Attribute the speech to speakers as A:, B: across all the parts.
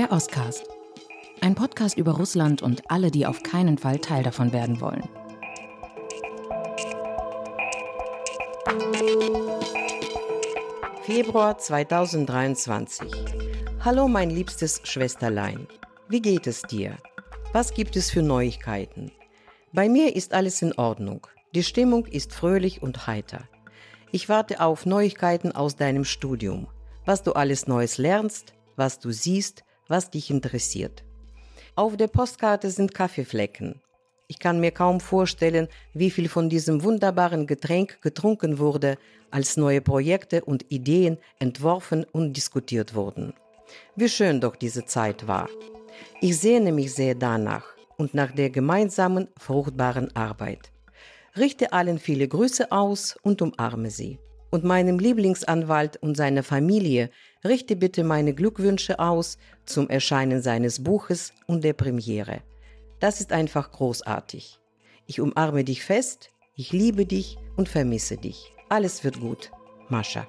A: Der Oscast. Ein Podcast über Russland und alle, die auf keinen Fall Teil davon werden wollen.
B: Februar 2023. Hallo mein liebstes Schwesterlein. Wie geht es dir? Was gibt es für Neuigkeiten? Bei mir ist alles in Ordnung. Die Stimmung ist fröhlich und heiter. Ich warte auf Neuigkeiten aus deinem Studium. Was du alles Neues lernst, was du siehst, was dich interessiert. Auf der Postkarte sind Kaffeeflecken. Ich kann mir kaum vorstellen, wie viel von diesem wunderbaren Getränk getrunken wurde, als neue Projekte und Ideen entworfen und diskutiert wurden. Wie schön doch diese Zeit war. Ich sehne mich sehr danach und nach der gemeinsamen, fruchtbaren Arbeit. Richte allen viele Grüße aus und umarme sie. Und meinem Lieblingsanwalt und seiner Familie richte bitte meine Glückwünsche aus zum Erscheinen seines Buches und der Premiere. Das ist einfach großartig. Ich umarme dich fest, ich liebe dich und vermisse dich. Alles wird gut. Mascha.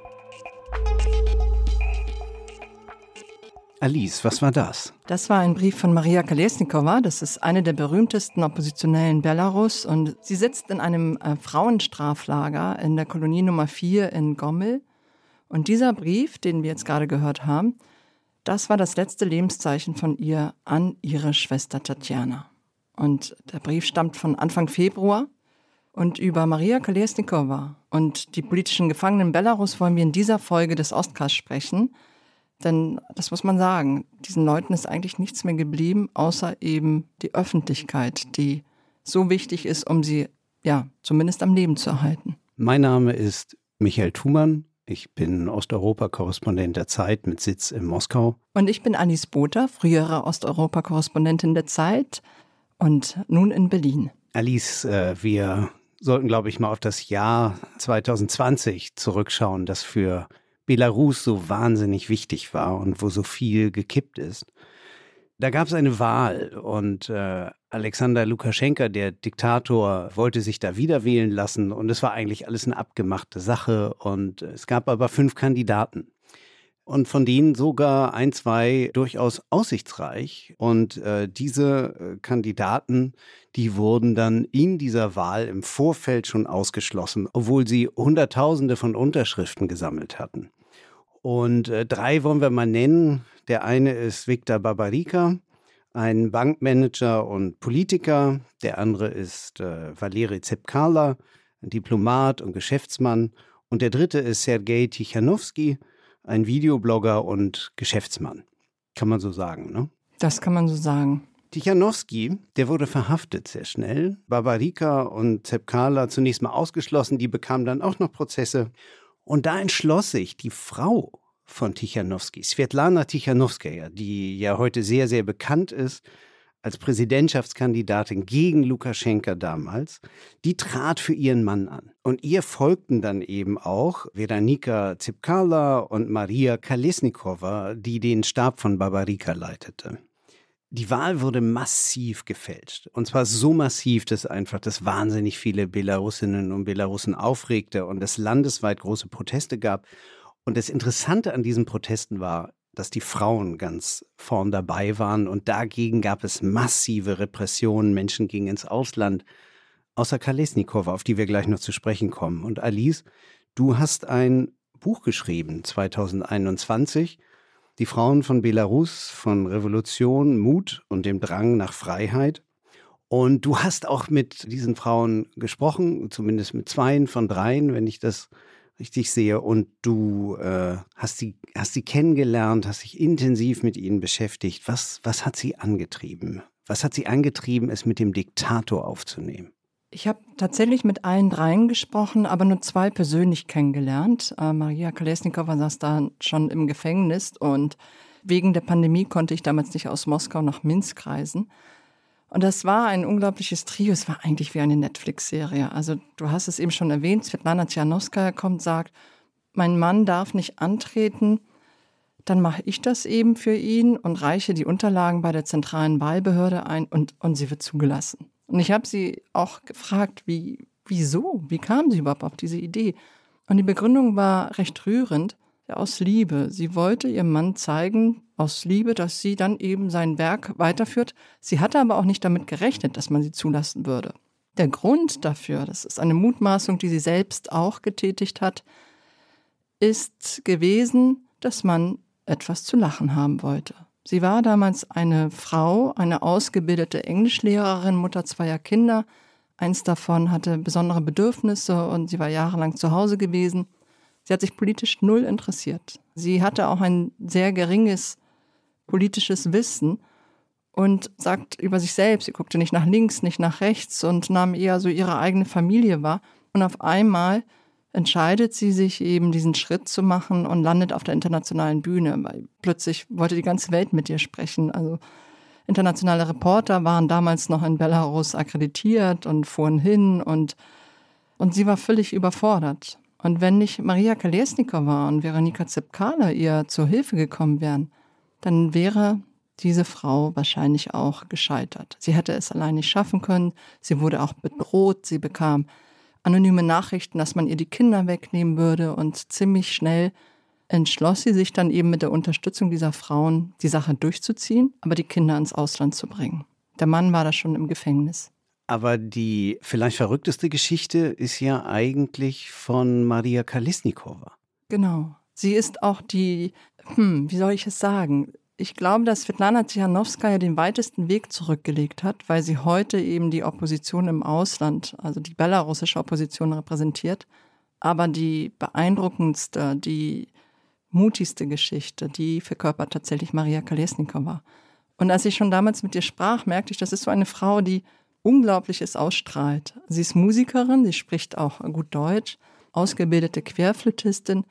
C: Alice, was war das?
D: Das war ein Brief von Maria Kolesnikova. Das ist eine der berühmtesten Oppositionellen Belarus und sie sitzt in einem äh, Frauenstraflager in der Kolonie Nummer 4 in Gommel. Und dieser Brief, den wir jetzt gerade gehört haben, das war das letzte Lebenszeichen von ihr an ihre Schwester Tatjana. Und der Brief stammt von Anfang Februar. Und über Maria Kolesnikova und die politischen Gefangenen in Belarus wollen wir in dieser Folge des Ostcasts sprechen. Denn das muss man sagen, diesen Leuten ist eigentlich nichts mehr geblieben, außer eben die Öffentlichkeit, die so wichtig ist, um sie ja zumindest am Leben zu erhalten.
C: Mein Name ist Michael Thumann. Ich bin Osteuropa-Korrespondent der Zeit mit Sitz in Moskau.
D: Und ich bin Alice Botha, frühere Osteuropa-Korrespondentin der Zeit und nun in Berlin.
C: Alice, äh, wir sollten, glaube ich, mal auf das Jahr 2020 zurückschauen, das für Belarus so wahnsinnig wichtig war und wo so viel gekippt ist. Da gab es eine Wahl und äh, Alexander Lukaschenka, der Diktator, wollte sich da wieder wählen lassen und es war eigentlich alles eine abgemachte Sache und es gab aber fünf Kandidaten und von denen sogar ein, zwei durchaus aussichtsreich. Und äh, diese äh, Kandidaten, die wurden dann in dieser Wahl im Vorfeld schon ausgeschlossen, obwohl sie Hunderttausende von Unterschriften gesammelt hatten. Und äh, drei wollen wir mal nennen. Der eine ist Viktor Babarika, ein Bankmanager und Politiker. Der andere ist äh, Valeri Zepkala, ein Diplomat und Geschäftsmann. Und der dritte ist Sergei Tichanowski, ein Videoblogger und Geschäftsmann. Kann man so sagen, ne?
D: Das kann man so sagen.
C: Tichanowski, der wurde verhaftet sehr schnell. Barbarika und Zepkala zunächst mal ausgeschlossen, die bekamen dann auch noch Prozesse. Und da entschloss sich die Frau von Tichanowski, Svetlana Tichanowskaja, die ja heute sehr, sehr bekannt ist, als Präsidentschaftskandidatin gegen Lukaschenka damals, die trat für ihren Mann an. Und ihr folgten dann eben auch Veronika Zipkala und Maria Kalesnikova, die den Stab von Barbarika leitete. Die Wahl wurde massiv gefälscht. Und zwar so massiv, dass einfach das wahnsinnig viele Belarusinnen und Belarusen aufregte und es landesweit große Proteste gab. Und das Interessante an diesen Protesten war, dass die Frauen ganz vorn dabei waren und dagegen gab es massive Repressionen. Menschen gingen ins Ausland, außer Kalesnikova, auf die wir gleich noch zu sprechen kommen. Und Alice, du hast ein Buch geschrieben, 2021, Die Frauen von Belarus, von Revolution, Mut und dem Drang nach Freiheit. Und du hast auch mit diesen Frauen gesprochen, zumindest mit zweien von dreien, wenn ich das richtig sehe und du äh, hast, sie, hast sie kennengelernt, hast dich intensiv mit ihnen beschäftigt. Was, was hat sie angetrieben? Was hat sie angetrieben, es mit dem Diktator aufzunehmen?
D: Ich habe tatsächlich mit allen dreien gesprochen, aber nur zwei persönlich kennengelernt. Äh, Maria Kolesnikova saß da schon im Gefängnis und wegen der Pandemie konnte ich damals nicht aus Moskau nach Minsk reisen. Und das war ein unglaubliches Trio. Es war eigentlich wie eine Netflix-Serie. Also du hast es eben schon erwähnt, Svetlana Tjanowska kommt, sagt, mein Mann darf nicht antreten, dann mache ich das eben für ihn und reiche die Unterlagen bei der zentralen Wahlbehörde ein und, und sie wird zugelassen. Und ich habe sie auch gefragt, wie, wieso, wie kam sie überhaupt auf diese Idee? Und die Begründung war recht rührend. Aus Liebe. Sie wollte ihrem Mann zeigen, aus Liebe, dass sie dann eben sein Werk weiterführt. Sie hatte aber auch nicht damit gerechnet, dass man sie zulassen würde. Der Grund dafür, das ist eine Mutmaßung, die sie selbst auch getätigt hat, ist gewesen, dass man etwas zu lachen haben wollte. Sie war damals eine Frau, eine ausgebildete Englischlehrerin, Mutter zweier Kinder. Eins davon hatte besondere Bedürfnisse und sie war jahrelang zu Hause gewesen. Sie hat sich politisch null interessiert. Sie hatte auch ein sehr geringes politisches Wissen und sagt über sich selbst, sie guckte nicht nach links, nicht nach rechts und nahm eher so ihre eigene Familie wahr. Und auf einmal entscheidet sie sich eben diesen Schritt zu machen und landet auf der internationalen Bühne. Weil plötzlich wollte die ganze Welt mit ihr sprechen. Also internationale Reporter waren damals noch in Belarus akkreditiert und fuhren hin und, und sie war völlig überfordert. Und wenn nicht Maria Kalesnikova und Veronika Zepkala ihr zur Hilfe gekommen wären, dann wäre diese Frau wahrscheinlich auch gescheitert. Sie hätte es allein nicht schaffen können. Sie wurde auch bedroht. Sie bekam anonyme Nachrichten, dass man ihr die Kinder wegnehmen würde. Und ziemlich schnell entschloss sie sich dann eben mit der Unterstützung dieser Frauen, die Sache durchzuziehen, aber die Kinder ins Ausland zu bringen. Der Mann war da schon im Gefängnis.
C: Aber die vielleicht verrückteste Geschichte ist ja eigentlich von Maria Kalisnikova.
D: Genau. Sie ist auch die, hm, wie soll ich es sagen? Ich glaube, dass Svetlana Tichanowskaja den weitesten Weg zurückgelegt hat, weil sie heute eben die Opposition im Ausland, also die belarussische Opposition repräsentiert. Aber die beeindruckendste, die mutigste Geschichte, die verkörpert tatsächlich Maria Kalesnikova. Und als ich schon damals mit ihr sprach, merkte ich, das ist so eine Frau, die Unglaubliches ausstrahlt. Sie ist Musikerin, sie spricht auch gut Deutsch, ausgebildete Querflötistin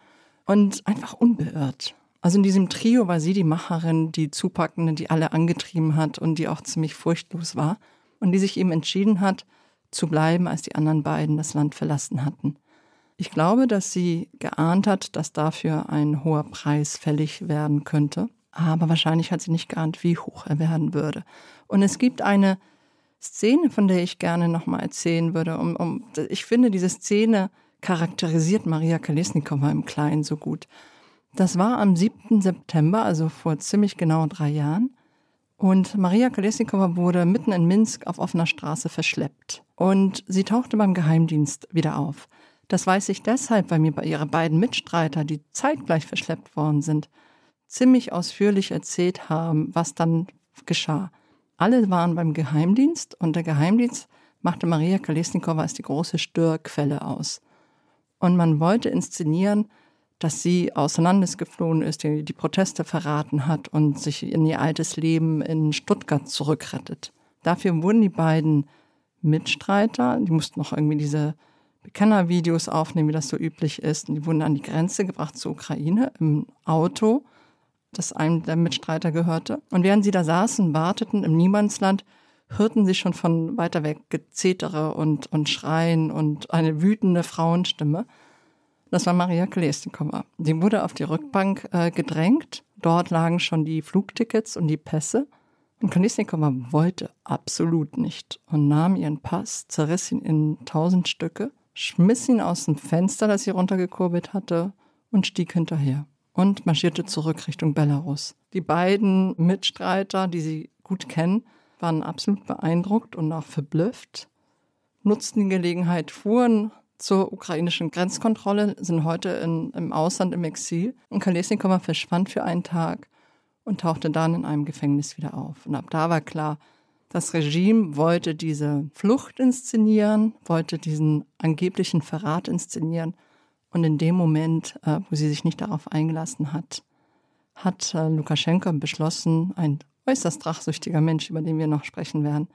D: und einfach unbeirrt. Also in diesem Trio war sie die Macherin, die Zupackende, die alle angetrieben hat und die auch ziemlich furchtlos war und die sich eben entschieden hat, zu bleiben, als die anderen beiden das Land verlassen hatten. Ich glaube, dass sie geahnt hat, dass dafür ein hoher Preis fällig werden könnte, aber wahrscheinlich hat sie nicht geahnt, wie hoch er werden würde. Und es gibt eine Szene, von der ich gerne nochmal erzählen würde. Um, um, ich finde, diese Szene charakterisiert Maria Kalesnikova im Kleinen so gut. Das war am 7. September, also vor ziemlich genau drei Jahren. Und Maria Kalesnikova wurde mitten in Minsk auf offener Straße verschleppt. Und sie tauchte beim Geheimdienst wieder auf. Das weiß ich deshalb, weil mir ihre beiden Mitstreiter, die zeitgleich verschleppt worden sind, ziemlich ausführlich erzählt haben, was dann geschah. Alle waren beim Geheimdienst und der Geheimdienst machte Maria Kalesnikova als die große Störquelle aus. Und man wollte inszenieren, dass sie außer Landes geflohen ist, die, die Proteste verraten hat und sich in ihr altes Leben in Stuttgart zurückrettet. Dafür wurden die beiden Mitstreiter, die mussten noch irgendwie diese Bekennervideos aufnehmen, wie das so üblich ist, und die wurden an die Grenze gebracht zur Ukraine im Auto das einem der Mitstreiter gehörte. Und während sie da saßen, warteten im Niemandsland, hörten sie schon von weiter weg Gezetere und, und Schreien und eine wütende Frauenstimme. Das war Maria Kolesnikova. Sie wurde auf die Rückbank äh, gedrängt. Dort lagen schon die Flugtickets und die Pässe. Und Kolesnikova wollte absolut nicht und nahm ihren Pass, zerriss ihn in tausend Stücke, schmiss ihn aus dem Fenster, das sie runtergekurbelt hatte, und stieg hinterher und marschierte zurück Richtung Belarus. Die beiden Mitstreiter, die sie gut kennen, waren absolut beeindruckt und auch verblüfft, nutzten die Gelegenheit, fuhren zur ukrainischen Grenzkontrolle, sind heute in, im Ausland im Exil und Kalesnikova verschwand für einen Tag und tauchte dann in einem Gefängnis wieder auf. Und ab da war klar, das Regime wollte diese Flucht inszenieren, wollte diesen angeblichen Verrat inszenieren und in dem Moment, äh, wo sie sich nicht darauf eingelassen hat, hat äh, Lukaschenko beschlossen, ein äußerst rachsüchtiger Mensch, über den wir noch sprechen werden,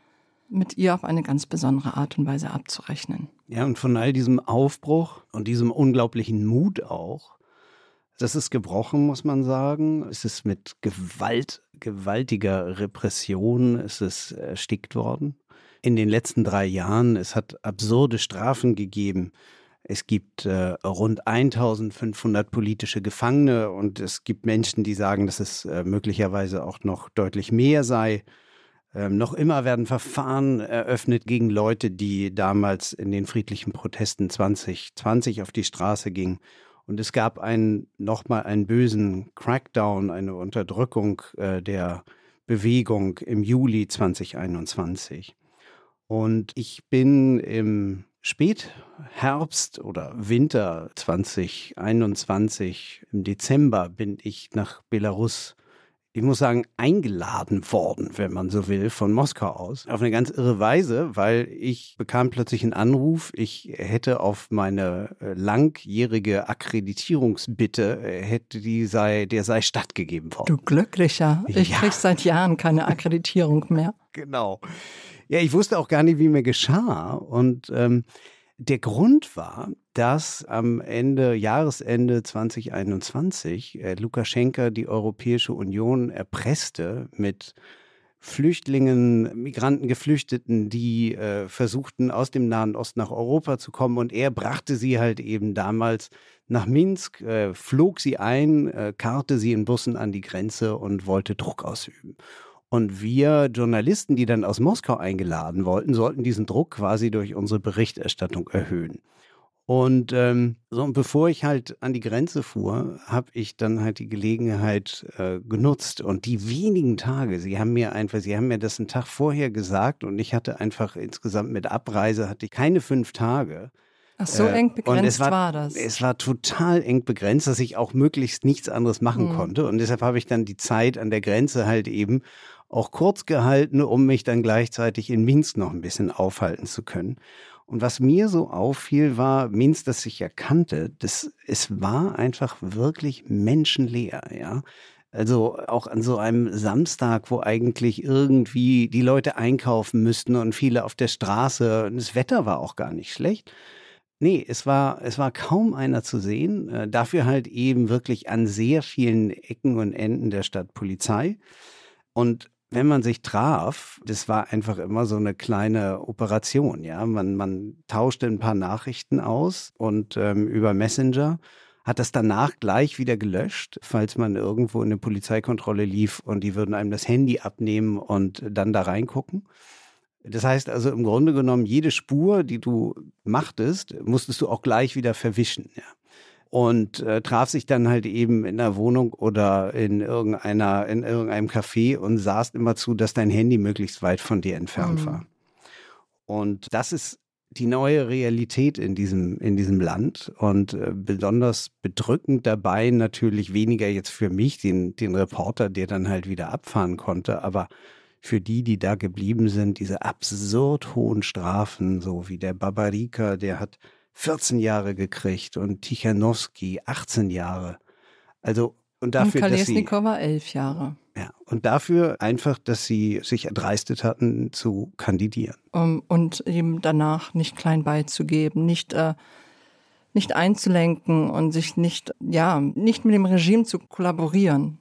D: mit ihr auf eine ganz besondere Art und Weise abzurechnen.
C: Ja, und von all diesem Aufbruch und diesem unglaublichen Mut auch, das ist gebrochen, muss man sagen. Es ist mit Gewalt, gewaltiger Repression, es ist erstickt worden. In den letzten drei Jahren, es hat absurde Strafen gegeben es gibt äh, rund 1500 politische Gefangene und es gibt Menschen, die sagen, dass es äh, möglicherweise auch noch deutlich mehr sei. Ähm, noch immer werden Verfahren eröffnet gegen Leute, die damals in den friedlichen Protesten 2020 auf die Straße gingen. Und es gab einen, nochmal einen bösen Crackdown, eine Unterdrückung äh, der Bewegung im Juli 2021. Und ich bin im Spätherbst oder Winter 2021, im Dezember, bin ich nach Belarus ich muss sagen, eingeladen worden, wenn man so will, von Moskau aus. Auf eine ganz irre Weise, weil ich bekam plötzlich einen Anruf, ich hätte auf meine äh, langjährige Akkreditierungsbitte, äh, hätte die sei, der sei stattgegeben worden.
D: Du Glücklicher. Ich ja. krieg seit Jahren keine Akkreditierung mehr.
C: Genau. Ja, ich wusste auch gar nicht, wie mir geschah. Und ähm, der Grund war, dass am Ende, Jahresende 2021, äh, Lukaschenka die Europäische Union erpresste mit Flüchtlingen, Migranten, Geflüchteten, die äh, versuchten, aus dem Nahen Osten nach Europa zu kommen. Und er brachte sie halt eben damals nach Minsk, äh, flog sie ein, äh, karrte sie in Bussen an die Grenze und wollte Druck ausüben. Und wir Journalisten, die dann aus Moskau eingeladen wollten, sollten diesen Druck quasi durch unsere Berichterstattung erhöhen. Und ähm, so, und bevor ich halt an die Grenze fuhr, habe ich dann halt die Gelegenheit äh, genutzt. Und die wenigen Tage, sie haben mir einfach, sie haben mir das einen Tag vorher gesagt und ich hatte einfach insgesamt mit Abreise hatte ich keine fünf Tage.
D: Ach, so eng begrenzt war, war, das.
C: Es war total eng begrenzt, dass ich auch möglichst nichts anderes machen hm. konnte. Und deshalb habe ich dann die Zeit an der Grenze halt eben auch kurz gehalten, um mich dann gleichzeitig in Minsk noch ein bisschen aufhalten zu können. Und was mir so auffiel, war Minsk, das ich erkannte, das, es war einfach wirklich menschenleer, ja. Also auch an so einem Samstag, wo eigentlich irgendwie die Leute einkaufen müssten und viele auf der Straße. Und das Wetter war auch gar nicht schlecht. Nee, es war, es war kaum einer zu sehen. Äh, dafür halt eben wirklich an sehr vielen Ecken und Enden der Stadt Polizei. Und wenn man sich traf, das war einfach immer so eine kleine Operation, ja. Man, man tauschte ein paar Nachrichten aus und ähm, über Messenger hat das danach gleich wieder gelöscht, falls man irgendwo in eine Polizeikontrolle lief und die würden einem das Handy abnehmen und dann da reingucken. Das heißt also im Grunde genommen, jede Spur, die du machtest, musstest du auch gleich wieder verwischen. Ja und äh, traf sich dann halt eben in der Wohnung oder in irgendeiner in irgendeinem Café und sahst immer zu, dass dein Handy möglichst weit von dir entfernt mhm. war. Und das ist die neue Realität in diesem in diesem Land und äh, besonders bedrückend dabei natürlich weniger jetzt für mich den den Reporter, der dann halt wieder abfahren konnte, aber für die, die da geblieben sind, diese absurd hohen Strafen, so wie der Babarika, der hat 14 Jahre gekriegt und Tichanowski 18 Jahre. Also und dafür,
D: und Kalesnikova elf Jahre.
C: Ja, und dafür einfach, dass sie sich erdreistet hatten, zu kandidieren.
D: Um, und eben danach nicht klein beizugeben, nicht, äh, nicht einzulenken und sich nicht, ja, nicht mit dem Regime zu kollaborieren.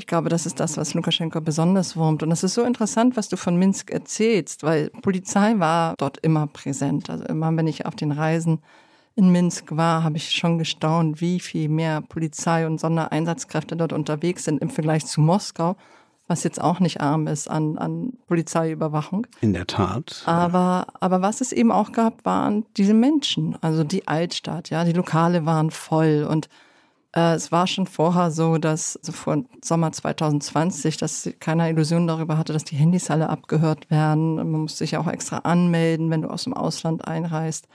D: Ich glaube, das ist das, was Lukaschenko besonders wurmt. Und es ist so interessant, was du von Minsk erzählst, weil Polizei war dort immer präsent. Also immer, wenn ich auf den Reisen in Minsk war, habe ich schon gestaunt, wie viel mehr Polizei und Sondereinsatzkräfte dort unterwegs sind im Vergleich zu Moskau, was jetzt auch nicht arm ist an, an Polizeiüberwachung.
C: In der Tat.
D: Aber, aber was es eben auch gab, waren diese Menschen, also die Altstadt, ja, die Lokale waren voll und äh, es war schon vorher so, dass also vor Sommer 2020, dass keiner Illusion darüber hatte, dass die Handys alle abgehört werden. Man muss sich ja auch extra anmelden, wenn du aus dem Ausland einreist.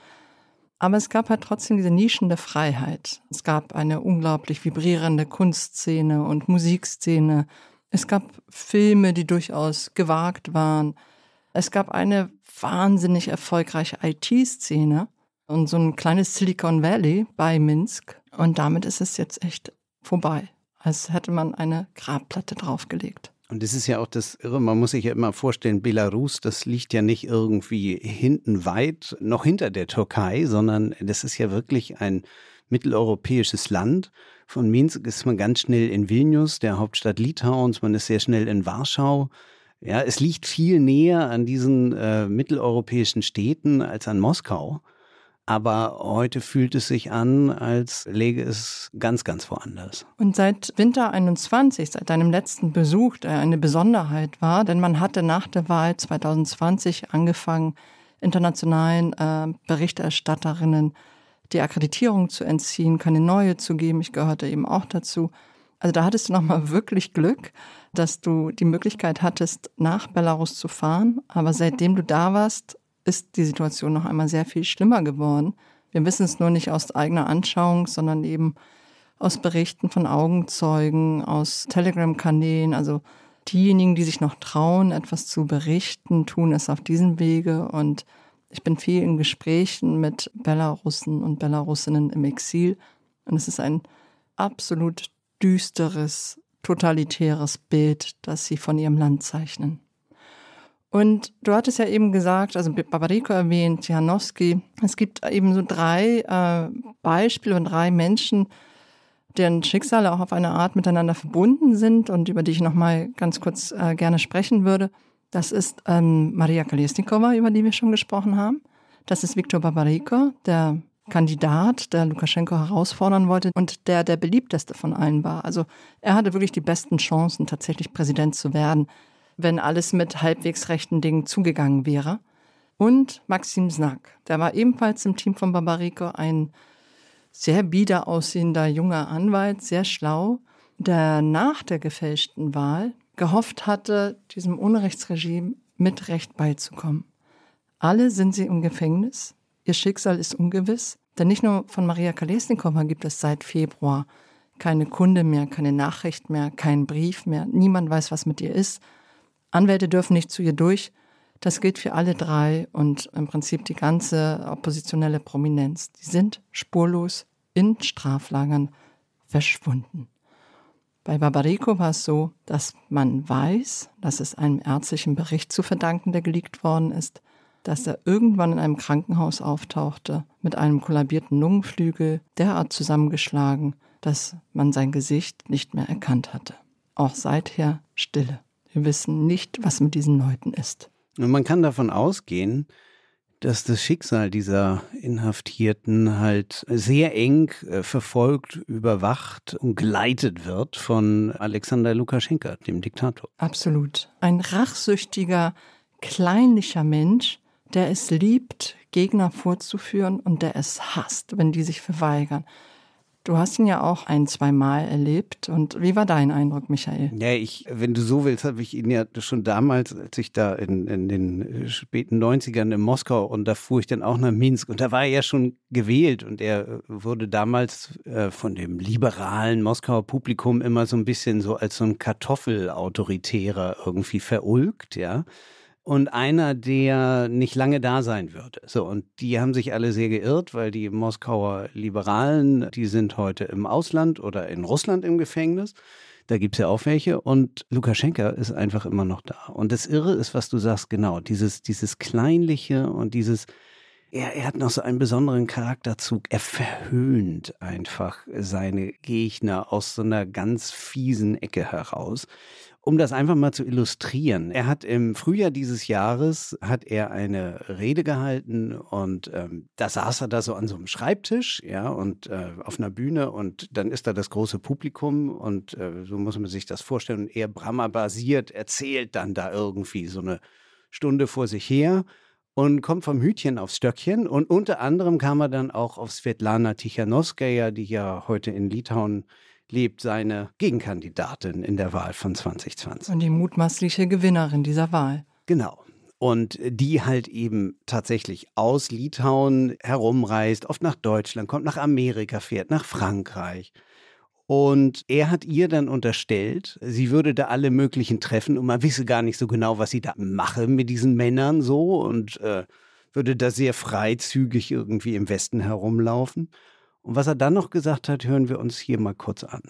D: Aber es gab halt trotzdem diese Nischen der Freiheit. Es gab eine unglaublich vibrierende Kunstszene und Musikszene. Es gab Filme, die durchaus gewagt waren. Es gab eine wahnsinnig erfolgreiche IT-Szene und so ein kleines Silicon Valley bei Minsk. Und damit ist es jetzt echt vorbei, als hätte man eine Grabplatte draufgelegt.
C: Und das ist ja auch das Irre, man muss sich ja immer vorstellen, Belarus, das liegt ja nicht irgendwie hinten weit, noch hinter der Türkei, sondern das ist ja wirklich ein mitteleuropäisches Land. Von Minsk ist man ganz schnell in Vilnius, der Hauptstadt Litauens, man ist sehr schnell in Warschau. Ja, es liegt viel näher an diesen äh, mitteleuropäischen Städten als an Moskau. Aber heute fühlt es sich an, als läge es ganz, ganz woanders.
D: Und seit Winter 21, seit deinem letzten Besuch, der eine Besonderheit war, denn man hatte nach der Wahl 2020 angefangen, internationalen äh, Berichterstatterinnen die Akkreditierung zu entziehen, keine neue zu geben. Ich gehörte eben auch dazu. Also da hattest du nochmal wirklich Glück, dass du die Möglichkeit hattest, nach Belarus zu fahren. Aber seitdem du da warst, ist die Situation noch einmal sehr viel schlimmer geworden. Wir wissen es nur nicht aus eigener Anschauung, sondern eben aus Berichten von Augenzeugen, aus Telegram-Kanälen. Also diejenigen, die sich noch trauen, etwas zu berichten, tun es auf diesem Wege. Und ich bin viel in Gesprächen mit Belarussen und Belarusinnen im Exil. Und es ist ein absolut düsteres, totalitäres Bild, das sie von ihrem Land zeichnen. Und du hattest ja eben gesagt, also Babariko erwähnt, Janowski, es gibt eben so drei äh, Beispiele und drei Menschen, deren Schicksale auch auf eine Art miteinander verbunden sind und über die ich nochmal ganz kurz äh, gerne sprechen würde. Das ist ähm, Maria Kolesnikova, über die wir schon gesprochen haben. Das ist Viktor Babariko, der Kandidat, der Lukaschenko herausfordern wollte und der der beliebteste von allen war. Also er hatte wirklich die besten Chancen, tatsächlich Präsident zu werden, wenn alles mit halbwegs rechten Dingen zugegangen wäre. Und Maxim Znak, der war ebenfalls im Team von Babariko ein sehr bieder aussehender junger Anwalt, sehr schlau, der nach der gefälschten Wahl gehofft hatte, diesem Unrechtsregime mit Recht beizukommen. Alle sind sie im Gefängnis. Ihr Schicksal ist ungewiss, denn nicht nur von Maria Kalesnikova gibt es seit Februar keine Kunde mehr, keine Nachricht mehr, keinen Brief mehr. Niemand weiß, was mit ihr ist. Anwälte dürfen nicht zu ihr durch. Das gilt für alle drei und im Prinzip die ganze oppositionelle Prominenz. Die sind spurlos in Straflagern verschwunden. Bei Barbarico war es so, dass man weiß, dass es einem ärztlichen Bericht zu verdanken, der geleakt worden ist, dass er irgendwann in einem Krankenhaus auftauchte mit einem kollabierten Lungenflügel, derart zusammengeschlagen, dass man sein Gesicht nicht mehr erkannt hatte. Auch seither Stille. Wir wissen nicht, was mit diesen Leuten ist.
C: Und man kann davon ausgehen, dass das Schicksal dieser Inhaftierten halt sehr eng äh, verfolgt, überwacht und geleitet wird von Alexander Lukaschenka, dem Diktator.
D: Absolut. Ein rachsüchtiger, kleinlicher Mensch, der es liebt, Gegner vorzuführen und der es hasst, wenn die sich verweigern. Du hast ihn ja auch ein, zwei Mal erlebt. Und wie war dein Eindruck, Michael?
C: Ja, ich, wenn du so willst, habe ich ihn ja schon damals, als ich da in, in den späten 90ern in Moskau und da fuhr ich dann auch nach Minsk und da war er ja schon gewählt und er wurde damals äh, von dem liberalen Moskauer Publikum immer so ein bisschen so als so ein Kartoffelautoritärer irgendwie verulgt, ja und einer, der nicht lange da sein würde. So, und die haben sich alle sehr geirrt, weil die Moskauer Liberalen, die sind heute im Ausland oder in Russland im Gefängnis. Da gibt's ja auch welche. Und Lukaschenka ist einfach immer noch da. Und das Irre ist, was du sagst, genau, dieses, dieses Kleinliche und dieses, er, er hat noch so einen besonderen Charakterzug. Er verhöhnt einfach seine Gegner aus so einer ganz fiesen Ecke heraus. Um das einfach mal zu illustrieren, er hat im Frühjahr dieses Jahres hat er eine Rede gehalten und ähm, da saß er da so an so einem Schreibtisch, ja, und äh, auf einer Bühne und dann ist da das große Publikum und äh, so muss man sich das vorstellen. Und er Brahma basiert erzählt dann da irgendwie so eine Stunde vor sich her und kommt vom Hütchen aufs Stöckchen und unter anderem kam er dann auch auf Svetlana Tichanowskaja, die ja heute in Litauen lebt seine Gegenkandidatin in der Wahl von 2020.
D: Und die mutmaßliche Gewinnerin dieser Wahl.
C: Genau. Und die halt eben tatsächlich aus Litauen herumreist, oft nach Deutschland, kommt nach Amerika, fährt nach Frankreich. Und er hat ihr dann unterstellt, sie würde da alle möglichen treffen und man wisse gar nicht so genau, was sie da mache mit diesen Männern so und äh, würde da sehr freizügig irgendwie im Westen herumlaufen. Und was er dann noch gesagt hat, hören wir uns hier mal kurz an.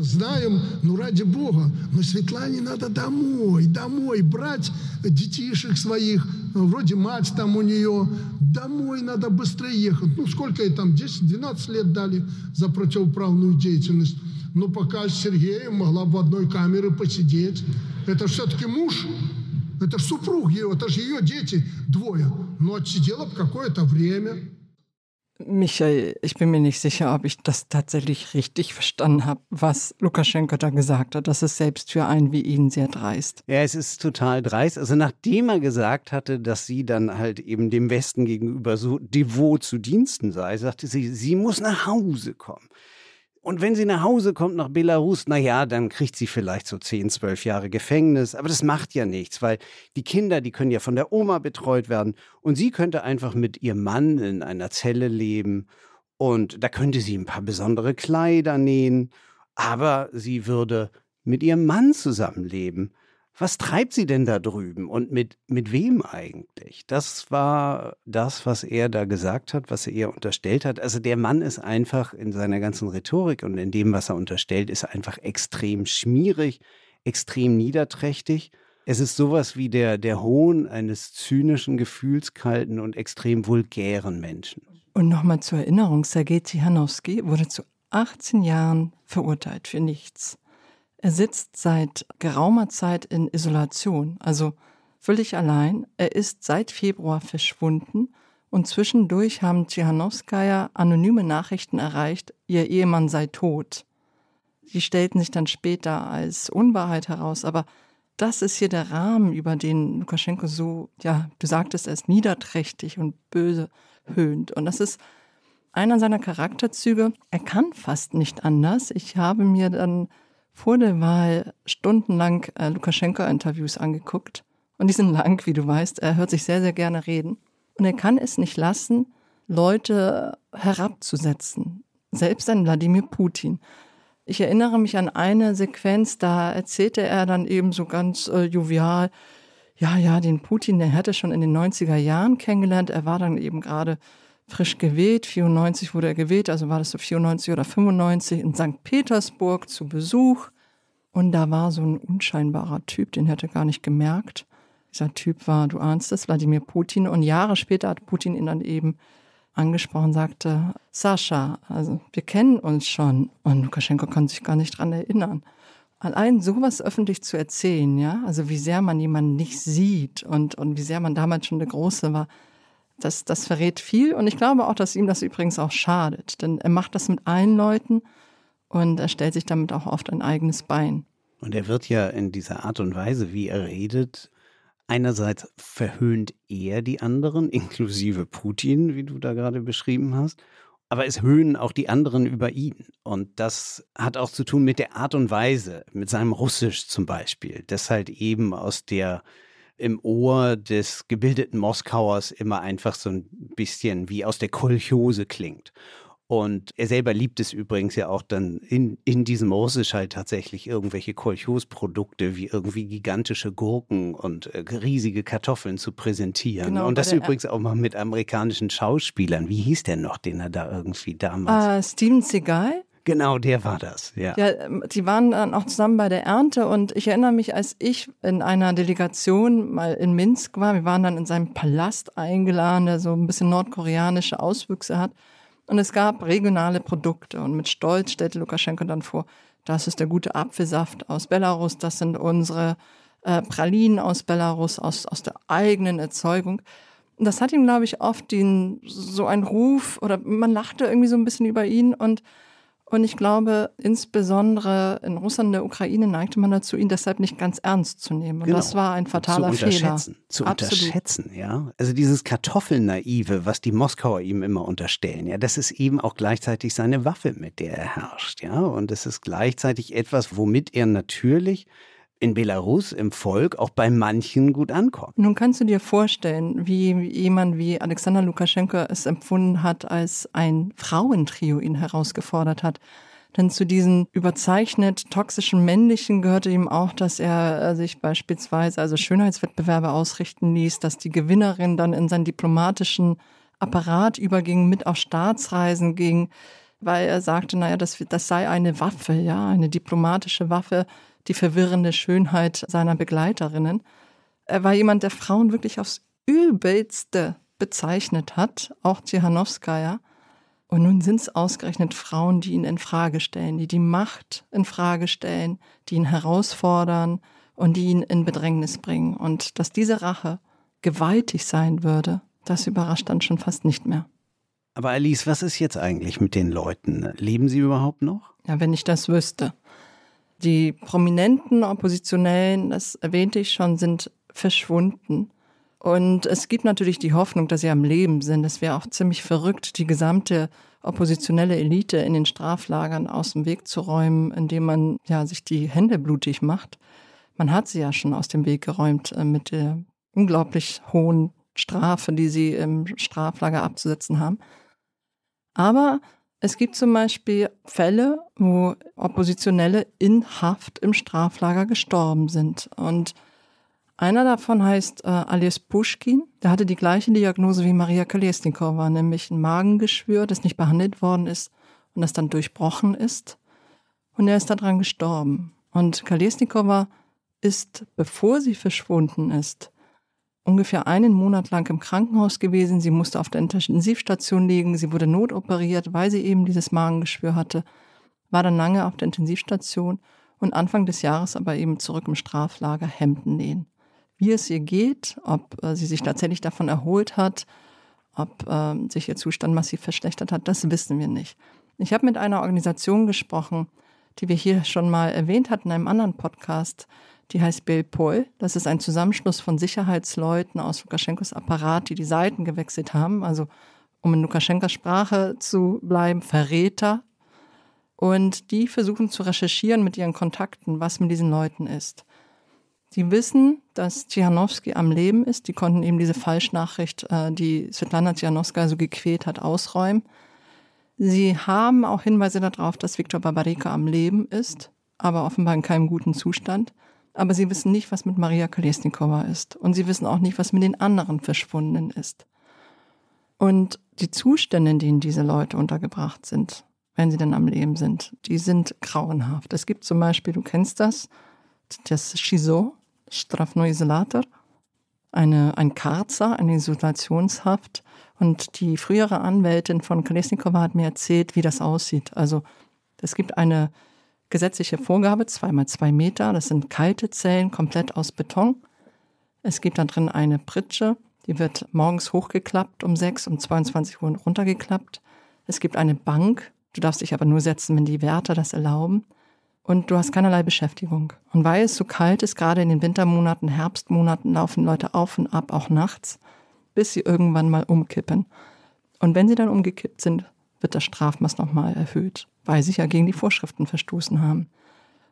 E: Знаем, ну ради Бога, но Светлане надо домой, домой брать детишек своих, вроде мать там у нее, домой надо быстрее ехать. Ну сколько ей там, 10-12 лет дали за противоправную деятельность. Но пока с Сергеем могла бы в одной камере посидеть. Это все-таки муж, это супруг ее, это же ее дети двое. Но отсидела бы какое-то время.
D: Michael, ich bin mir nicht sicher, ob ich das tatsächlich richtig verstanden habe, was Lukaschenko da gesagt hat. Das ist selbst für einen wie ihn sehr dreist.
C: Ja, es ist total dreist. Also nachdem er gesagt hatte, dass sie dann halt eben dem Westen gegenüber so devot zu Diensten sei, sagte sie, sie muss nach Hause kommen. Und wenn sie nach Hause kommt nach Belarus, na ja, dann kriegt sie vielleicht so 10, 12 Jahre Gefängnis. Aber das macht ja nichts, weil die Kinder, die können ja von der Oma betreut werden. Und sie könnte einfach mit ihrem Mann in einer Zelle leben. Und da könnte sie ein paar besondere Kleider nähen. Aber sie würde mit ihrem Mann zusammenleben was treibt sie denn da drüben und mit, mit wem eigentlich? Das war das, was er da gesagt hat, was er ihr unterstellt hat. Also der Mann ist einfach in seiner ganzen Rhetorik und in dem, was er unterstellt, ist einfach extrem schmierig, extrem niederträchtig. Es ist sowas wie der, der Hohn eines zynischen, gefühlskalten und extrem vulgären Menschen.
D: Und nochmal zur Erinnerung, Sergei Tichanowski wurde zu 18 Jahren verurteilt für nichts. Er sitzt seit geraumer Zeit in Isolation, also völlig allein. Er ist seit Februar verschwunden und zwischendurch haben Tschihanowskaja anonyme Nachrichten erreicht, ihr Ehemann sei tot. Sie stellten sich dann später als Unwahrheit heraus, aber das ist hier der Rahmen, über den Lukaschenko so, ja, du sagtest, er ist niederträchtig und böse höhnt. Und das ist einer seiner Charakterzüge. Er kann fast nicht anders. Ich habe mir dann vor der Wahl stundenlang äh, Lukaschenko-Interviews angeguckt. Und die sind lang, wie du weißt. Er hört sich sehr, sehr gerne reden. Und er kann es nicht lassen, Leute herabzusetzen. Selbst an Wladimir Putin. Ich erinnere mich an eine Sequenz, da erzählte er dann eben so ganz äh, jovial, ja, ja, den Putin, der hätte schon in den 90er Jahren kennengelernt. Er war dann eben gerade frisch gewählt. 94 wurde er gewählt, also war das so 94 oder 95 in St. Petersburg zu Besuch. Und da war so ein unscheinbarer Typ, den hätte gar nicht gemerkt. Dieser Typ war, du ahnst es, Wladimir Putin. Und Jahre später hat Putin ihn dann eben angesprochen, sagte, Sascha, also wir kennen uns schon. Und Lukaschenko konnte sich gar nicht dran erinnern. Allein sowas öffentlich zu erzählen, ja, also wie sehr man jemanden nicht sieht und, und wie sehr man damals schon der Große war, das, das verrät viel und ich glaube auch, dass ihm das übrigens auch schadet, denn er macht das mit allen Leuten und er stellt sich damit auch oft ein eigenes Bein.
C: Und er wird ja in dieser Art und Weise, wie er redet, einerseits verhöhnt er die anderen, inklusive Putin, wie du da gerade beschrieben hast, aber es höhnen auch die anderen über ihn. Und das hat auch zu tun mit der Art und Weise, mit seinem Russisch zum Beispiel, das halt eben aus der im Ohr des gebildeten Moskauers immer einfach so ein bisschen wie aus der Kolchose klingt. Und er selber liebt es übrigens ja auch dann in, in diesem Russisch halt tatsächlich irgendwelche Kolchosprodukte wie irgendwie gigantische Gurken und äh, riesige Kartoffeln zu präsentieren. Genau, und das übrigens auch mal mit amerikanischen Schauspielern. Wie hieß der noch, den er da irgendwie damals?
D: Uh, Steven Seagal?
C: Genau, der war das, ja.
D: Ja, ähm, die waren dann auch zusammen bei der Ernte und ich erinnere mich, als ich in einer Delegation mal in Minsk war, wir waren dann in seinem Palast eingeladen, der so ein bisschen nordkoreanische Auswüchse hat. Und es gab regionale Produkte und mit Stolz stellte Lukaschenko dann vor, das ist der gute Apfelsaft aus Belarus, das sind unsere äh, Pralinen aus Belarus, aus, aus der eigenen Erzeugung. Und das hat ihm, glaube ich, oft den, so einen Ruf oder man lachte irgendwie so ein bisschen über ihn und und ich glaube, insbesondere in Russland und der Ukraine neigte man dazu, ihn deshalb nicht ganz ernst zu nehmen. Und genau. das war ein fataler
C: zu unterschätzen,
D: Fehler.
C: Zu Absolut. unterschätzen, ja. Also dieses Kartoffelnaive, was die Moskauer ihm immer unterstellen, ja, das ist eben auch gleichzeitig seine Waffe, mit der er herrscht, ja. Und es ist gleichzeitig etwas, womit er natürlich in Belarus im Volk auch bei manchen gut ankommt.
D: Nun kannst du dir vorstellen, wie jemand wie Alexander Lukaschenko es empfunden hat, als ein Frauentrio ihn herausgefordert hat. Denn zu diesen überzeichnet toxischen männlichen gehörte ihm auch, dass er äh, sich beispielsweise also Schönheitswettbewerbe ausrichten ließ, dass die Gewinnerin dann in seinen diplomatischen Apparat überging, mit auf Staatsreisen ging, weil er sagte, naja, das, das sei eine Waffe, ja, eine diplomatische Waffe, die verwirrende Schönheit seiner Begleiterinnen. Er war jemand, der Frauen wirklich aufs Übelste bezeichnet hat, auch Tsihanowskaja. Und nun sind es ausgerechnet Frauen, die ihn in Frage stellen, die die Macht in Frage stellen, die ihn herausfordern und die ihn in Bedrängnis bringen. Und dass diese Rache gewaltig sein würde, das überrascht dann schon fast nicht mehr.
C: Aber Alice, was ist jetzt eigentlich mit den Leuten? Leben sie überhaupt noch?
D: Ja, wenn ich das wüsste. Die prominenten Oppositionellen, das erwähnte ich schon, sind verschwunden. Und es gibt natürlich die Hoffnung, dass sie am Leben sind. Es wäre auch ziemlich verrückt, die gesamte oppositionelle Elite in den Straflagern aus dem Weg zu räumen, indem man ja sich die Hände blutig macht. Man hat sie ja schon aus dem Weg geräumt äh, mit der unglaublich hohen Strafe, die sie im Straflager abzusetzen haben. Aber es gibt zum Beispiel Fälle, wo Oppositionelle in Haft im Straflager gestorben sind. Und einer davon heißt äh, Alias Pushkin. Der hatte die gleiche Diagnose wie Maria Kolesnikova, nämlich ein Magengeschwür, das nicht behandelt worden ist und das dann durchbrochen ist. Und er ist daran gestorben. Und Kolesnikova ist, bevor sie verschwunden ist, ungefähr einen Monat lang im Krankenhaus gewesen. Sie musste auf der Intensivstation liegen. Sie wurde notoperiert, weil sie eben dieses Magengeschwür hatte. War dann lange auf der Intensivstation und Anfang des Jahres aber eben zurück im Straflager Hemden nähen wie es ihr geht, ob äh, sie sich tatsächlich davon erholt hat, ob äh, sich ihr Zustand massiv verschlechtert hat, das wissen wir nicht. Ich habe mit einer Organisation gesprochen, die wir hier schon mal erwähnt hatten in einem anderen Podcast, die heißt Belpol. Das ist ein Zusammenschluss von Sicherheitsleuten aus Lukaschenkos Apparat, die die Seiten gewechselt haben, also um in Lukaschenkos Sprache zu bleiben, Verräter. Und die versuchen zu recherchieren mit ihren Kontakten, was mit diesen Leuten ist. Sie wissen, dass Tschihanowski am Leben ist. Die konnten eben diese Falschnachricht, äh, die Svetlana Tschihanowska so gequält hat, ausräumen. Sie haben auch Hinweise darauf, dass Viktor Babarika am Leben ist, aber offenbar in keinem guten Zustand. Aber sie wissen nicht, was mit Maria Kolesnikova ist. Und sie wissen auch nicht, was mit den anderen Verschwundenen ist. Und die Zustände, in denen diese Leute untergebracht sind, wenn sie denn am Leben sind, die sind grauenhaft. Es gibt zum Beispiel, du kennst das, das Shiso, Strafneuisolator, eine, ein Karzer, eine Isolationshaft. Und die frühere Anwältin von Kolesnikova hat mir erzählt, wie das aussieht. Also es gibt eine gesetzliche Vorgabe, zweimal zwei Meter. Das sind kalte Zellen, komplett aus Beton. Es gibt da drin eine Pritsche, die wird morgens hochgeklappt um sechs, um 22 Uhr runtergeklappt. Es gibt eine Bank, du darfst dich aber nur setzen, wenn die Wärter das erlauben und du hast keinerlei Beschäftigung. Und weil es so kalt ist, gerade in den Wintermonaten, Herbstmonaten, laufen Leute auf und ab, auch nachts, bis sie irgendwann mal umkippen. Und wenn sie dann umgekippt sind, wird das Strafmaß nochmal erhöht, weil sie ja gegen die Vorschriften verstoßen haben.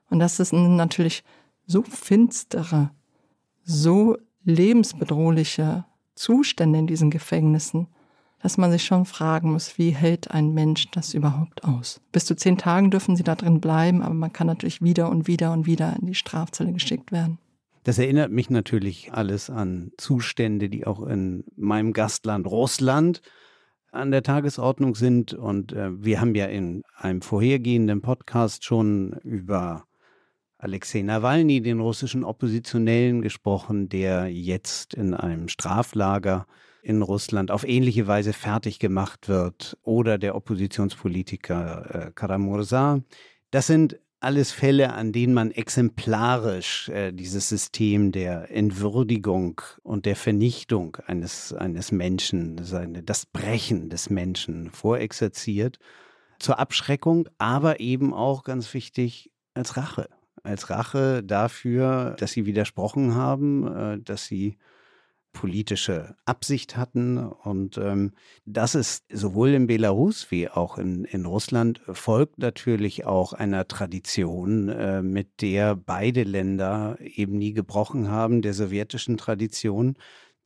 D: Und das sind natürlich so finstere, so lebensbedrohliche Zustände in diesen Gefängnissen, dass man sich schon fragen muss, wie hält ein Mensch das überhaupt aus? Bis zu zehn Tagen dürfen sie da drin bleiben, aber man kann natürlich wieder und wieder und wieder in die Strafzelle geschickt werden.
C: Das erinnert mich natürlich alles an Zustände, die auch in meinem Gastland Russland an der Tagesordnung sind. Und äh, wir haben ja in einem vorhergehenden Podcast schon über Alexei Nawalny, den russischen Oppositionellen, gesprochen, der jetzt in einem Straflager in Russland auf ähnliche Weise fertig gemacht wird oder der Oppositionspolitiker äh, Karamursa. Das sind alles Fälle, an denen man exemplarisch äh, dieses System der Entwürdigung und der Vernichtung eines, eines Menschen, seine, das Brechen des Menschen vorexerziert, zur Abschreckung, aber eben auch ganz wichtig als Rache. Als Rache dafür, dass sie widersprochen haben, äh, dass sie politische Absicht hatten. Und ähm, das ist sowohl in Belarus wie auch in, in Russland folgt natürlich auch einer Tradition, äh, mit der beide Länder eben nie gebrochen haben, der sowjetischen Tradition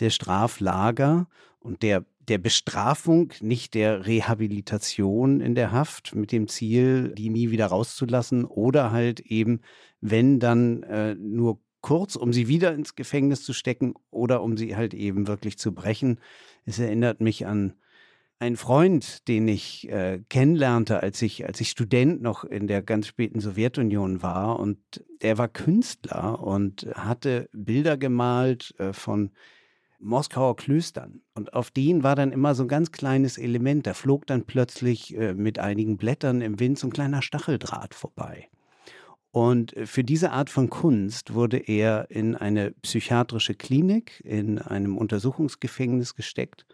C: der Straflager und der der Bestrafung, nicht der Rehabilitation in der Haft mit dem Ziel, die nie wieder rauszulassen oder halt eben, wenn dann äh, nur kurz, um sie wieder ins Gefängnis zu stecken oder um sie halt eben wirklich zu brechen. Es erinnert mich an einen Freund, den ich äh, kennenlernte, als ich, als ich Student noch in der ganz späten Sowjetunion war. Und der war Künstler und hatte Bilder gemalt äh, von Moskauer Klöstern. Und auf denen war dann immer so ein ganz kleines Element. Da flog dann plötzlich äh, mit einigen Blättern im Wind so ein kleiner Stacheldraht vorbei. Und für diese Art von Kunst wurde er in eine psychiatrische Klinik, in einem Untersuchungsgefängnis gesteckt.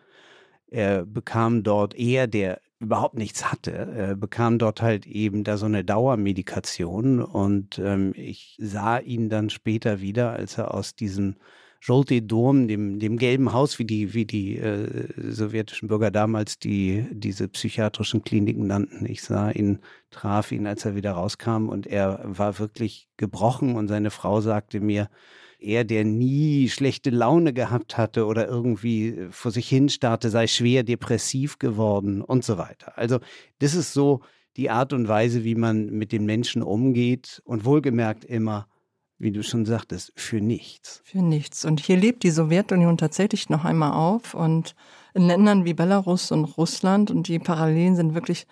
C: Er bekam dort eher der überhaupt nichts hatte, er bekam dort halt eben da so eine Dauermedikation und ähm, ich sah ihn dann später wieder, als er aus diesem Jolte Dom, dem, dem gelben Haus, wie die, wie die äh, sowjetischen Bürger damals die, diese psychiatrischen Kliniken nannten. Ich sah ihn, traf ihn, als er wieder rauskam und er war wirklich gebrochen und seine Frau sagte mir, er, der nie schlechte Laune gehabt hatte oder irgendwie vor sich hin starrte, sei schwer depressiv geworden und so weiter. Also das ist so die Art und Weise, wie man mit den Menschen umgeht und wohlgemerkt immer, wie du schon sagtest, für nichts.
D: Für nichts. Und hier lebt die Sowjetunion tatsächlich noch einmal auf und in Ländern wie Belarus und Russland und die Parallelen sind wirklich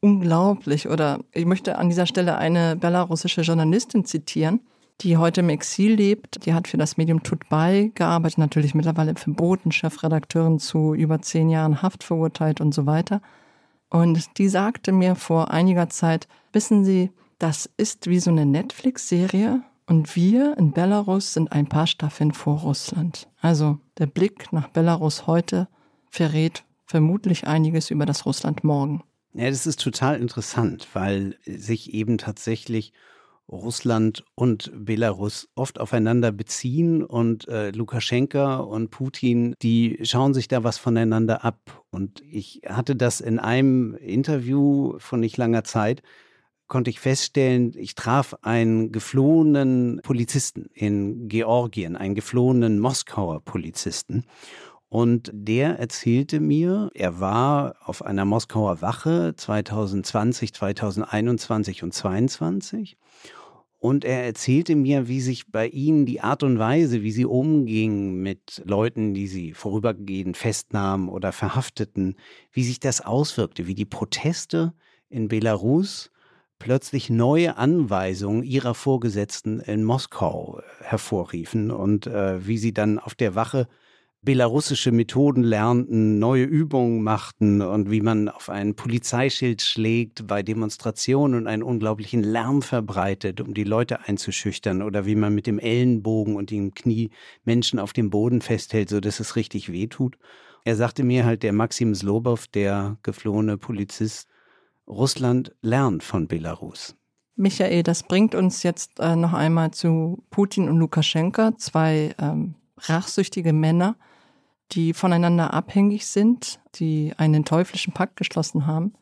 D: unglaublich. Oder ich möchte an dieser Stelle eine belarussische Journalistin zitieren, die heute im Exil lebt. Die hat für das Medium Tutbay gearbeitet, natürlich mittlerweile verboten, Chefredakteurin zu über zehn Jahren Haft verurteilt und so weiter. Und die sagte mir vor einiger Zeit, wissen Sie, das ist wie so eine Netflix-Serie und wir in Belarus sind ein paar Staffeln vor Russland. Also der Blick nach Belarus heute verrät vermutlich einiges über das Russland morgen.
C: Ja, das ist total interessant, weil sich eben tatsächlich Russland und Belarus oft aufeinander beziehen und äh, Lukaschenka und Putin, die schauen sich da was voneinander ab. Und ich hatte das in einem Interview von nicht langer Zeit, konnte ich feststellen, ich traf einen geflohenen Polizisten in Georgien, einen geflohenen Moskauer Polizisten. Und der erzählte mir, er war auf einer Moskauer Wache 2020, 2021 und 2022 und er erzählte mir, wie sich bei ihnen die Art und Weise, wie sie umgingen mit Leuten, die sie vorübergehend festnahmen oder verhafteten, wie sich das auswirkte, wie die Proteste in Belarus plötzlich neue Anweisungen ihrer Vorgesetzten in Moskau hervorriefen und äh, wie sie dann auf der Wache belarussische Methoden lernten, neue Übungen machten und wie man auf ein Polizeischild schlägt bei Demonstrationen und einen unglaublichen Lärm verbreitet, um die Leute einzuschüchtern oder wie man mit dem Ellenbogen und dem Knie Menschen auf dem Boden festhält, so dass es richtig wehtut. Er sagte mir halt, der Maxim Slobov, der geflohene Polizist, Russland lernt von Belarus.
D: Michael, das bringt uns jetzt äh, noch einmal zu Putin und Lukaschenka, zwei ähm, rachsüchtige Männer, die voneinander abhängig sind, die einen teuflischen Pakt geschlossen haben.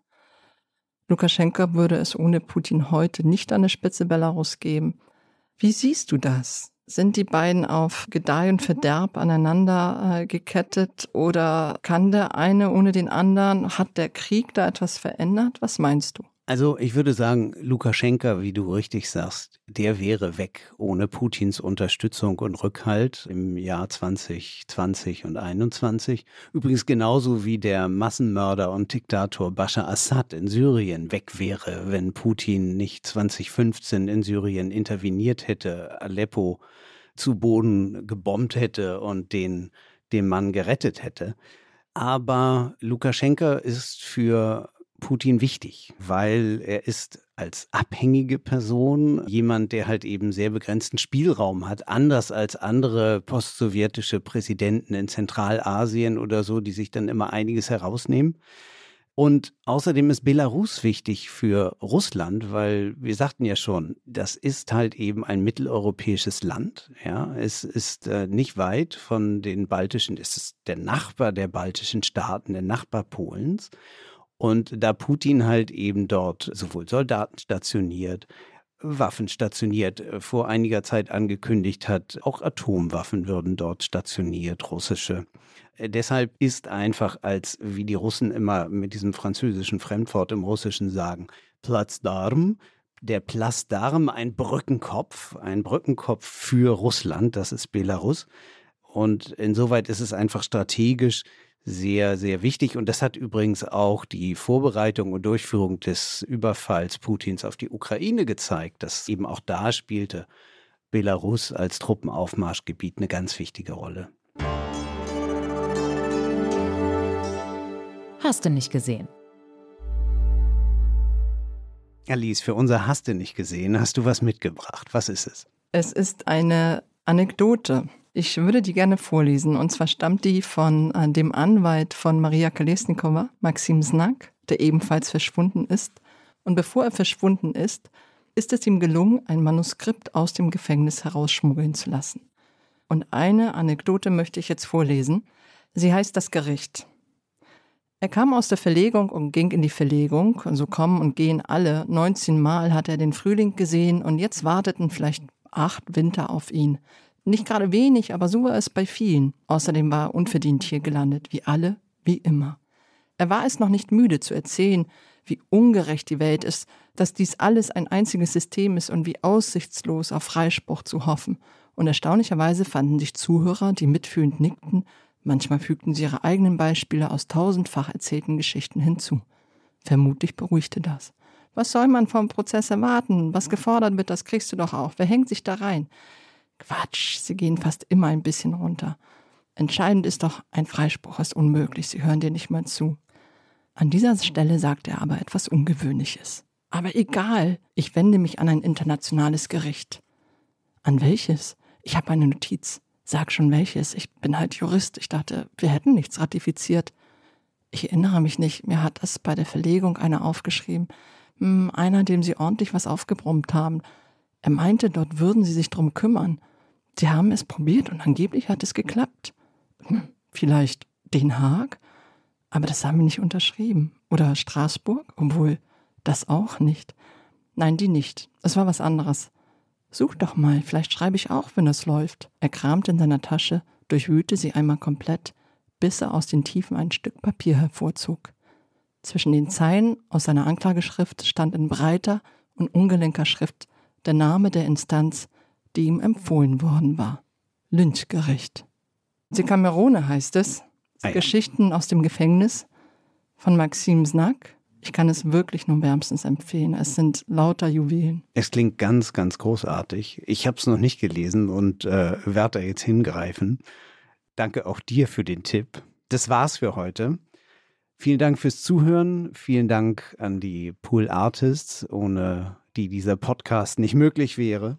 D: Lukaschenka würde es ohne Putin heute nicht an der Spitze Belarus geben. Wie siehst du das? Sind die beiden auf Gedeih und Verderb aneinander äh, gekettet oder kann der eine ohne den anderen? Hat der Krieg da etwas verändert? Was meinst du?
C: Also ich würde sagen, Lukaschenka, wie du richtig sagst, der wäre weg ohne Putins Unterstützung und Rückhalt im Jahr 2020 und 2021. Übrigens genauso wie der Massenmörder und Diktator Bashar Assad in Syrien weg wäre, wenn Putin nicht 2015 in Syrien interveniert hätte, Aleppo zu Boden gebombt hätte und den, den Mann gerettet hätte. Aber Lukaschenka ist für Putin wichtig, weil er ist als abhängige Person jemand, der halt eben sehr begrenzten Spielraum hat, anders als andere postsowjetische Präsidenten in Zentralasien oder so, die sich dann immer einiges herausnehmen. Und außerdem ist Belarus wichtig für Russland, weil wir sagten ja schon, das ist halt eben ein mitteleuropäisches Land. Ja, es ist äh, nicht weit von den baltischen, es ist der Nachbar der baltischen Staaten, der Nachbar Polens. Und da Putin halt eben dort sowohl Soldaten stationiert, Waffen stationiert, äh, vor einiger Zeit angekündigt hat, auch Atomwaffen würden dort stationiert, russische. Äh, deshalb ist einfach als, wie die Russen immer mit diesem französischen Fremdwort im Russischen sagen, Platzd'Arm, der Platzd'Arm ein Brückenkopf, ein Brückenkopf für Russland, das ist Belarus. Und insoweit ist es einfach strategisch sehr, sehr wichtig. Und das hat übrigens auch die Vorbereitung und Durchführung des Überfalls Putins auf die Ukraine gezeigt, dass eben auch da spielte Belarus als Truppenaufmarschgebiet eine ganz wichtige Rolle.
A: Hast du nicht gesehen?
C: Alice, für unser Hast du nicht gesehen, hast du was mitgebracht. Was ist es?
D: Es ist eine Anekdote Ich würde die gerne vorlesen. Und zwar stammt die von äh, dem Anwalt von Maria Kolesnikova, Maxim Znak, der ebenfalls verschwunden ist. Und bevor er verschwunden ist, ist es ihm gelungen, ein Manuskript aus dem Gefängnis herausschmuggeln zu lassen. Und eine Anekdote möchte ich jetzt vorlesen. Sie heißt Das Gericht. Er kam aus der Verlegung und ging in die Verlegung, so kommen und gehen alle. 19 Mal hat er den Frühling gesehen und jetzt warteten vielleicht acht Winter auf ihn. Nicht gerade wenig, aber so war es bei vielen. Außerdem war er unverdient hier gelandet, wie alle, wie immer. Er war es noch nicht müde zu erzählen, wie ungerecht die Welt ist, dass dies alles ein einziges System ist und wie aussichtslos auf Freispruch zu hoffen. Und erstaunlicherweise fanden sich Zuhörer, die mitfühlend nickten, manchmal fügten sie ihre eigenen Beispiele aus tausendfach erzählten Geschichten hinzu. Vermutlich beruhigte das. Was soll man vom Prozess erwarten? Was gefordert wird, das kriegst du doch auch. Wer hängt sich da rein? Quatsch, sie gehen fast immer ein bisschen runter. Entscheidend ist doch, ein Freispruch ist unmöglich, sie hören dir nicht mal zu. An dieser Stelle sagt er aber etwas Ungewöhnliches. Aber egal, ich wende mich an ein internationales Gericht. An welches? Ich habe eine Notiz. Sag schon welches. Ich bin halt Jurist. Ich dachte, wir hätten nichts ratifiziert. Ich erinnere mich nicht. Mir hat das bei der Verlegung einer aufgeschrieben. Hm, einer, dem sie ordentlich was aufgebrummt haben. Er meinte, dort würden sie sich drum kümmern. Sie haben es probiert und angeblich hat es geklappt. Hm, vielleicht Den Haag? Aber das haben wir nicht unterschrieben. Oder Straßburg? Obwohl, das auch nicht. Nein, die nicht. Es war was anderes. Such doch mal, vielleicht schreibe ich auch, wenn es läuft. Er kramte in seiner Tasche, durchwühlte sie einmal komplett, bis er aus den Tiefen ein Stück Papier hervorzog. Zwischen den Zeilen aus seiner Anklageschrift stand in breiter und ungelenker Schrift der Name der Instanz, die ihm empfohlen worden war. Lynchgericht. Sekamerone heißt es. Ah ja. Geschichten aus dem Gefängnis von Maxim Snack. Ich kann es wirklich nur wärmstens empfehlen. Es sind lauter Juwelen.
C: Es klingt ganz, ganz großartig. Ich habe es noch nicht gelesen und äh, werde da jetzt hingreifen. Danke auch dir für den Tipp. Das war's für heute. Vielen Dank fürs Zuhören. Vielen Dank an die Pool Artists, ohne die dieser Podcast nicht möglich wäre.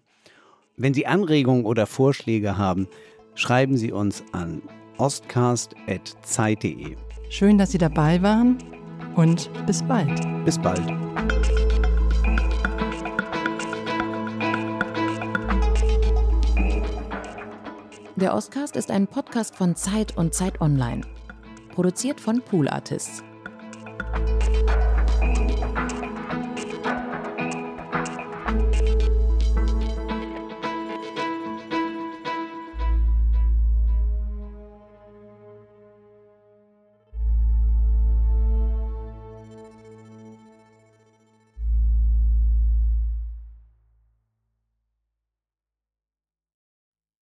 C: Wenn Sie Anregungen oder Vorschläge haben, schreiben Sie uns an ostcast.zeit.de.
D: Schön, dass Sie dabei waren und bis bald.
C: Bis bald.
A: Der Ostcast ist ein Podcast von Zeit und Zeit Online. Produziert von Pool Artists.